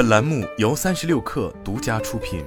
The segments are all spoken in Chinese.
本栏目由三十六氪独家出品。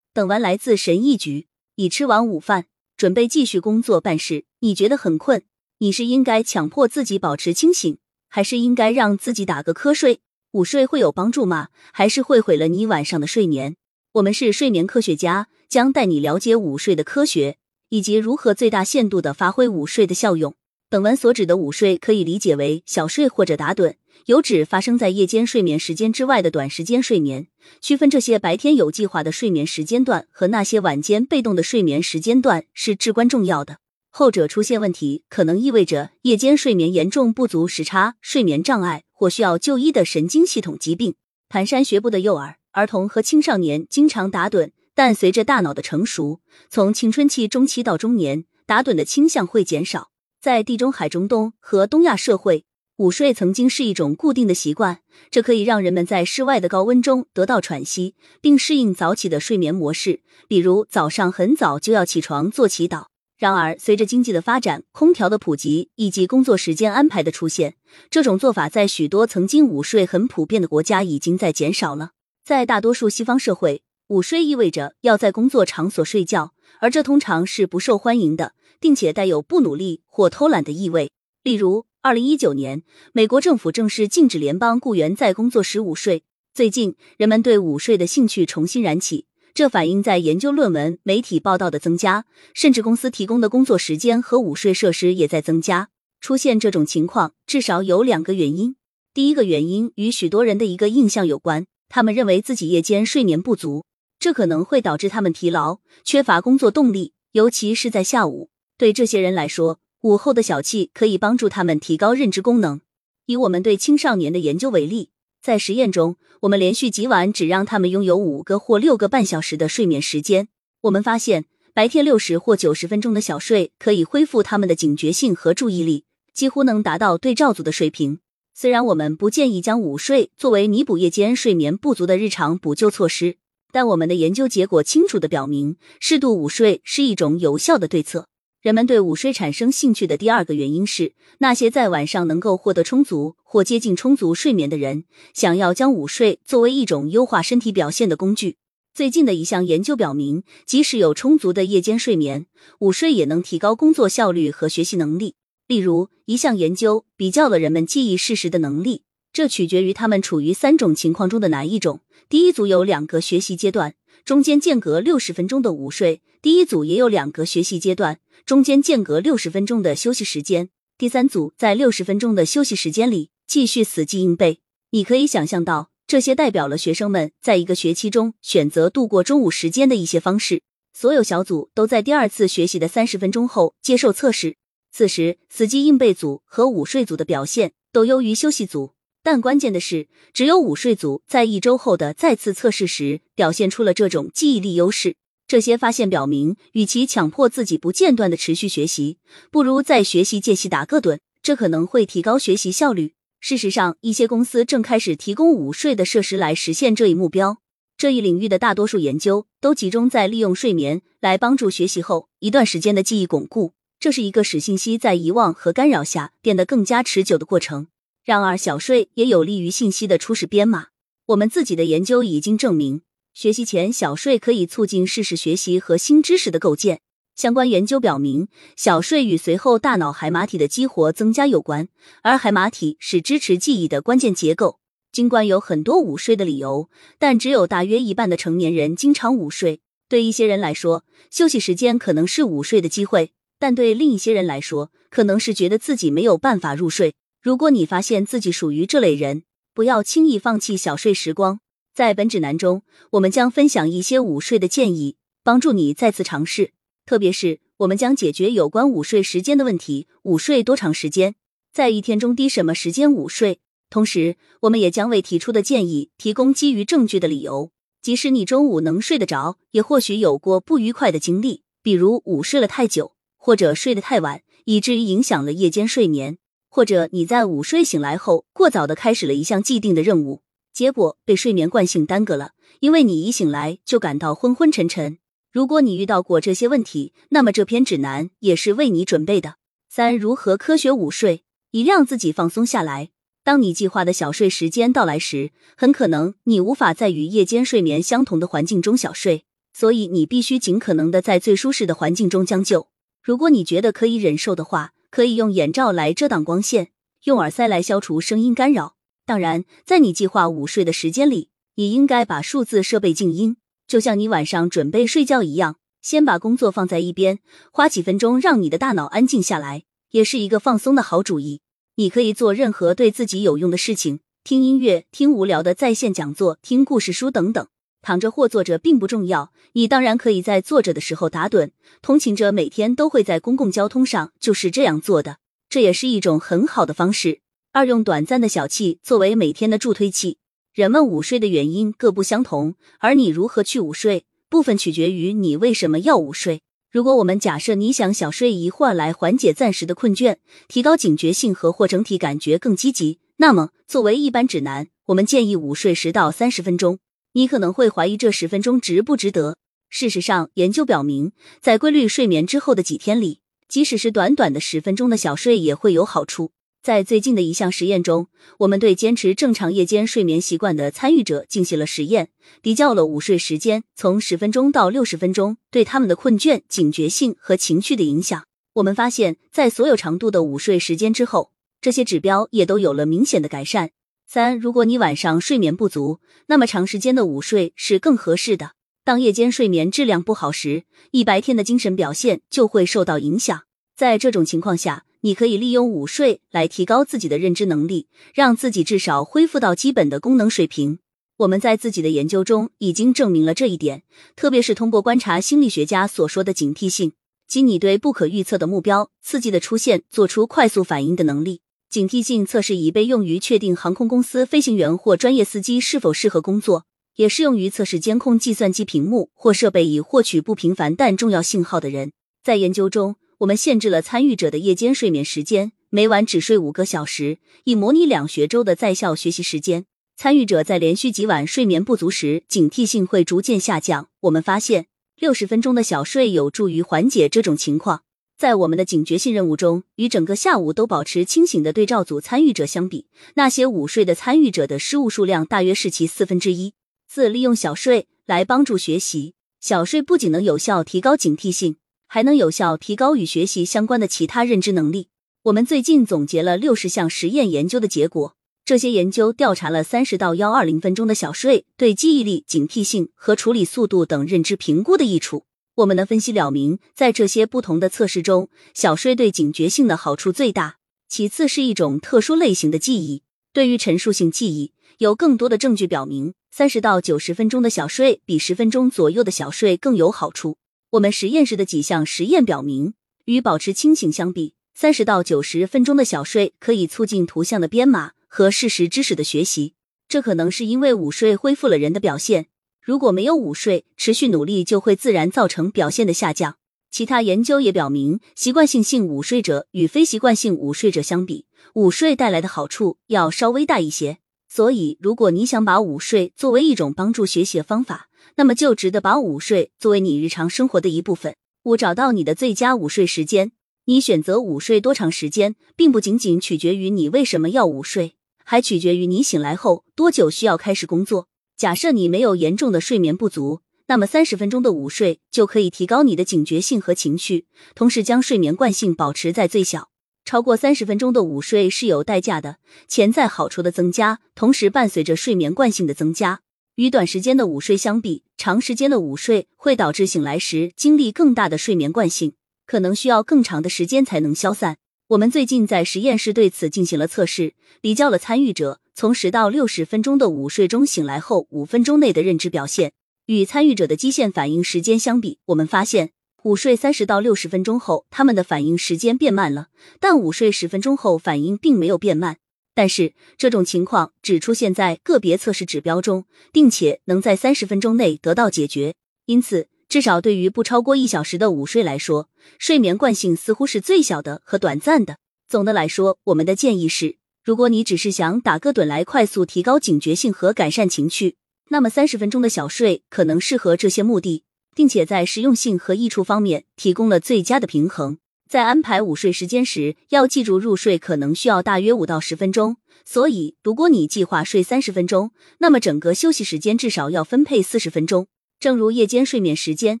等完来自神医局，已吃完午饭，准备继续工作办事。你觉得很困，你是应该强迫自己保持清醒，还是应该让自己打个瞌睡？午睡会有帮助吗？还是会毁了你晚上的睡眠？我们是睡眠科学家，将带你了解午睡的科学，以及如何最大限度的发挥午睡的效用。本文所指的午睡可以理解为小睡或者打盹，有指发生在夜间睡眠时间之外的短时间睡眠。区分这些白天有计划的睡眠时间段和那些晚间被动的睡眠时间段是至关重要的。后者出现问题，可能意味着夜间睡眠严重不足、时差、睡眠障碍或需要就医的神经系统疾病。蹒跚学步的幼儿、儿童和青少年经常打盹，但随着大脑的成熟，从青春期中期到中年，打盹的倾向会减少。在地中海、中东和东亚社会，午睡曾经是一种固定的习惯，这可以让人们在室外的高温中得到喘息，并适应早起的睡眠模式，比如早上很早就要起床做祈祷。然而，随着经济的发展、空调的普及以及工作时间安排的出现，这种做法在许多曾经午睡很普遍的国家已经在减少了。在大多数西方社会，午睡意味着要在工作场所睡觉，而这通常是不受欢迎的。并且带有不努力或偷懒的意味。例如，二零一九年，美国政府正式禁止联邦雇员在工作时午睡。最近，人们对午睡的兴趣重新燃起，这反映在研究论文、媒体报道的增加，甚至公司提供的工作时间和午睡设施也在增加。出现这种情况，至少有两个原因。第一个原因与许多人的一个印象有关，他们认为自己夜间睡眠不足，这可能会导致他们疲劳、缺乏工作动力，尤其是在下午。对这些人来说，午后的小憩可以帮助他们提高认知功能。以我们对青少年的研究为例，在实验中，我们连续几晚只让他们拥有五个或六个半小时的睡眠时间。我们发现，白天六十或九十分钟的小睡可以恢复他们的警觉性和注意力，几乎能达到对照组的水平。虽然我们不建议将午睡作为弥补夜间睡眠不足的日常补救措施，但我们的研究结果清楚的表明，适度午睡是一种有效的对策。人们对午睡产生兴趣的第二个原因是，那些在晚上能够获得充足或接近充足睡眠的人，想要将午睡作为一种优化身体表现的工具。最近的一项研究表明，即使有充足的夜间睡眠，午睡也能提高工作效率和学习能力。例如，一项研究比较了人们记忆事实的能力，这取决于他们处于三种情况中的哪一种。第一组有两个学习阶段。中间间隔六十分钟的午睡，第一组也有两个学习阶段，中间间隔六十分钟的休息时间。第三组在六十分钟的休息时间里继续死记硬背。你可以想象到，这些代表了学生们在一个学期中选择度过中午时间的一些方式。所有小组都在第二次学习的三十分钟后接受测试，此时死记硬背组和午睡组的表现都优于休息组。但关键的是，只有午睡组在一周后的再次测试时表现出了这种记忆力优势。这些发现表明，与其强迫自己不间断的持续学习，不如在学习间隙打个盹，这可能会提高学习效率。事实上，一些公司正开始提供午睡的设施来实现这一目标。这一领域的大多数研究都集中在利用睡眠来帮助学习后一段时间的记忆巩固。这是一个使信息在遗忘和干扰下变得更加持久的过程。然而，小睡也有利于信息的初始编码。我们自己的研究已经证明，学习前小睡可以促进事实学习和新知识的构建。相关研究表明，小睡与随后大脑海马体的激活增加有关，而海马体是支持记忆的关键结构。尽管有很多午睡的理由，但只有大约一半的成年人经常午睡。对一些人来说，休息时间可能是午睡的机会，但对另一些人来说，可能是觉得自己没有办法入睡。如果你发现自己属于这类人，不要轻易放弃小睡时光。在本指南中，我们将分享一些午睡的建议，帮助你再次尝试。特别是，我们将解决有关午睡时间的问题：午睡多长时间？在一天中低什么时间午睡？同时，我们也将为提出的建议提供基于证据的理由。即使你中午能睡得着，也或许有过不愉快的经历，比如午睡了太久，或者睡得太晚，以至于影响了夜间睡眠。或者你在午睡醒来后，过早的开始了一项既定的任务，结果被睡眠惯性耽搁了，因为你一醒来就感到昏昏沉沉。如果你遇到过这些问题，那么这篇指南也是为你准备的。三、如何科学午睡，以让自己放松下来。当你计划的小睡时间到来时，很可能你无法在与夜间睡眠相同的环境中小睡，所以你必须尽可能的在最舒适的环境中将就。如果你觉得可以忍受的话，可以用眼罩来遮挡光线，用耳塞来消除声音干扰。当然，在你计划午睡的时间里，也应该把数字设备静音，就像你晚上准备睡觉一样。先把工作放在一边，花几分钟让你的大脑安静下来，也是一个放松的好主意。你可以做任何对自己有用的事情，听音乐、听无聊的在线讲座、听故事书等等。躺着或坐着并不重要，你当然可以在坐着的时候打盹。通勤者每天都会在公共交通上就是这样做的，这也是一种很好的方式。二用短暂的小憩作为每天的助推器。人们午睡的原因各不相同，而你如何去午睡？部分取决于你为什么要午睡。如果我们假设你想小睡一会儿来缓解暂时的困倦，提高警觉性和或整体感觉更积极，那么作为一般指南，我们建议午睡十到三十分钟。你可能会怀疑这十分钟值不值得。事实上，研究表明，在规律睡眠之后的几天里，即使是短短的十分钟的小睡也会有好处。在最近的一项实验中，我们对坚持正常夜间睡眠习惯的参与者进行了实验，比较了午睡时间从十分钟到六十分钟对他们的困倦、警觉性和情绪的影响。我们发现，在所有长度的午睡时间之后，这些指标也都有了明显的改善。三，如果你晚上睡眠不足，那么长时间的午睡是更合适的。当夜间睡眠质量不好时，一白天的精神表现就会受到影响。在这种情况下，你可以利用午睡来提高自己的认知能力，让自己至少恢复到基本的功能水平。我们在自己的研究中已经证明了这一点，特别是通过观察心理学家所说的警惕性，即你对不可预测的目标刺激的出现做出快速反应的能力。警惕性测试已被用于确定航空公司飞行员或专业司机是否适合工作，也适用于测试监控计算机屏幕或设备以获取不频繁但重要信号的人。在研究中。我们限制了参与者的夜间睡眠时间，每晚只睡五个小时，以模拟两学周的在校学习时间。参与者在连续几晚睡眠不足时，警惕性会逐渐下降。我们发现，六十分钟的小睡有助于缓解这种情况。在我们的警觉性任务中，与整个下午都保持清醒的对照组参与者相比，那些午睡的参与者的失误数量大约是其四分之一。四、利用小睡来帮助学习。小睡不仅能有效提高警惕性。还能有效提高与学习相关的其他认知能力。我们最近总结了六十项实验研究的结果，这些研究调查了三十到幺二零分钟的小睡对记忆力、警惕性和处理速度等认知评估的益处。我们的分析表明，在这些不同的测试中，小睡对警觉性的好处最大，其次是一种特殊类型的记忆。对于陈述性记忆，有更多的证据表明，三十到九十分钟的小睡比十分钟左右的小睡更有好处。我们实验室的几项实验表明，与保持清醒相比，三十到九十分钟的小睡可以促进图像的编码和事实知识的学习。这可能是因为午睡恢复了人的表现。如果没有午睡，持续努力就会自然造成表现的下降。其他研究也表明，习惯性性午睡者与非习惯性午睡者相比，午睡带来的好处要稍微大一些。所以，如果你想把午睡作为一种帮助学习的方法，那么就值得把午睡作为你日常生活的一部分。五、找到你的最佳午睡时间。你选择午睡多长时间，并不仅仅取决于你为什么要午睡，还取决于你醒来后多久需要开始工作。假设你没有严重的睡眠不足，那么三十分钟的午睡就可以提高你的警觉性和情绪，同时将睡眠惯性保持在最小。超过三十分钟的午睡是有代价的，潜在好处的增加同时伴随着睡眠惯性的增加。与短时间的午睡相比，长时间的午睡会导致醒来时经历更大的睡眠惯性，可能需要更长的时间才能消散。我们最近在实验室对此进行了测试，比较了参与者从十到六十分钟的午睡中醒来后五分钟内的认知表现，与参与者的基线反应时间相比，我们发现午睡三十到六十分钟后，他们的反应时间变慢了，但午睡十分钟后反应并没有变慢。但是这种情况只出现在个别测试指标中，并且能在三十分钟内得到解决。因此，至少对于不超过一小时的午睡来说，睡眠惯性似乎是最小的和短暂的。总的来说，我们的建议是：如果你只是想打个盹来快速提高警觉性和改善情绪，那么三十分钟的小睡可能适合这些目的，并且在实用性和益处方面提供了最佳的平衡。在安排午睡时间时，要记住入睡可能需要大约五到十分钟，所以如果你计划睡三十分钟，那么整个休息时间至少要分配四十分钟。正如夜间睡眠时间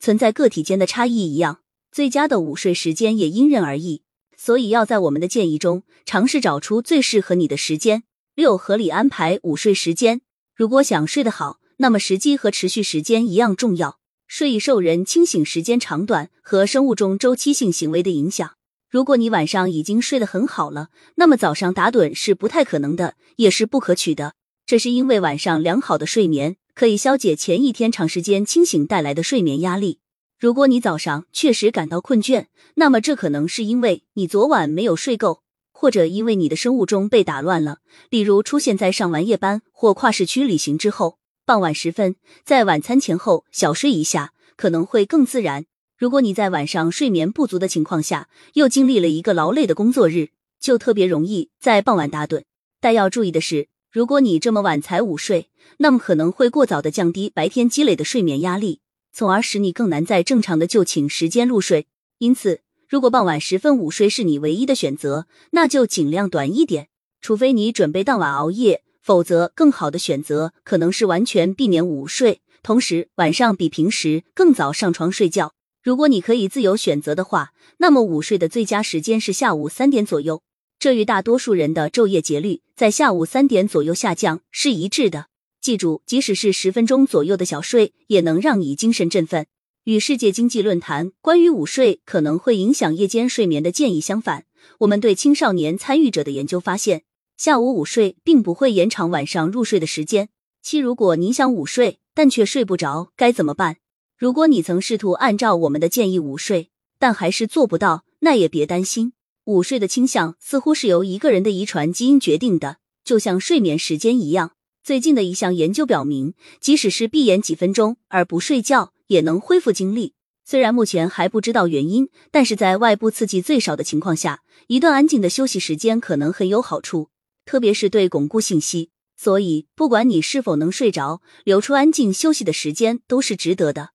存在个体间的差异一样，最佳的午睡时间也因人而异。所以要在我们的建议中尝试找出最适合你的时间。六、合理安排午睡时间。如果想睡得好，那么时机和持续时间一样重要。睡意受人清醒时间长短和生物钟周期性行为的影响。如果你晚上已经睡得很好了，那么早上打盹是不太可能的，也是不可取的。这是因为晚上良好的睡眠可以消解前一天长时间清醒带来的睡眠压力。如果你早上确实感到困倦，那么这可能是因为你昨晚没有睡够，或者因为你的生物钟被打乱了。例如，出现在上完夜班或跨市区旅行之后，傍晚时分，在晚餐前后小睡一下，可能会更自然。如果你在晚上睡眠不足的情况下，又经历了一个劳累的工作日，就特别容易在傍晚打盹。但要注意的是，如果你这么晚才午睡，那么可能会过早的降低白天积累的睡眠压力。从而使你更难在正常的就寝时间入睡。因此，如果傍晚时分午睡是你唯一的选择，那就尽量短一点。除非你准备当晚熬夜，否则更好的选择可能是完全避免午睡，同时晚上比平时更早上床睡觉。如果你可以自由选择的话，那么午睡的最佳时间是下午三点左右。这与大多数人的昼夜节律在下午三点左右下降是一致的。记住，即使是十分钟左右的小睡，也能让你精神振奋。与世界经济论坛关于午睡可能会影响夜间睡眠的建议相反，我们对青少年参与者的研究发现，下午午睡并不会延长晚上入睡的时间。七，如果你想午睡但却睡不着，该怎么办？如果你曾试图按照我们的建议午睡，但还是做不到，那也别担心。午睡的倾向似乎是由一个人的遗传基因决定的，就像睡眠时间一样。最近的一项研究表明，即使是闭眼几分钟而不睡觉，也能恢复精力。虽然目前还不知道原因，但是在外部刺激最少的情况下，一段安静的休息时间可能很有好处，特别是对巩固信息。所以，不管你是否能睡着，留出安静休息的时间都是值得的。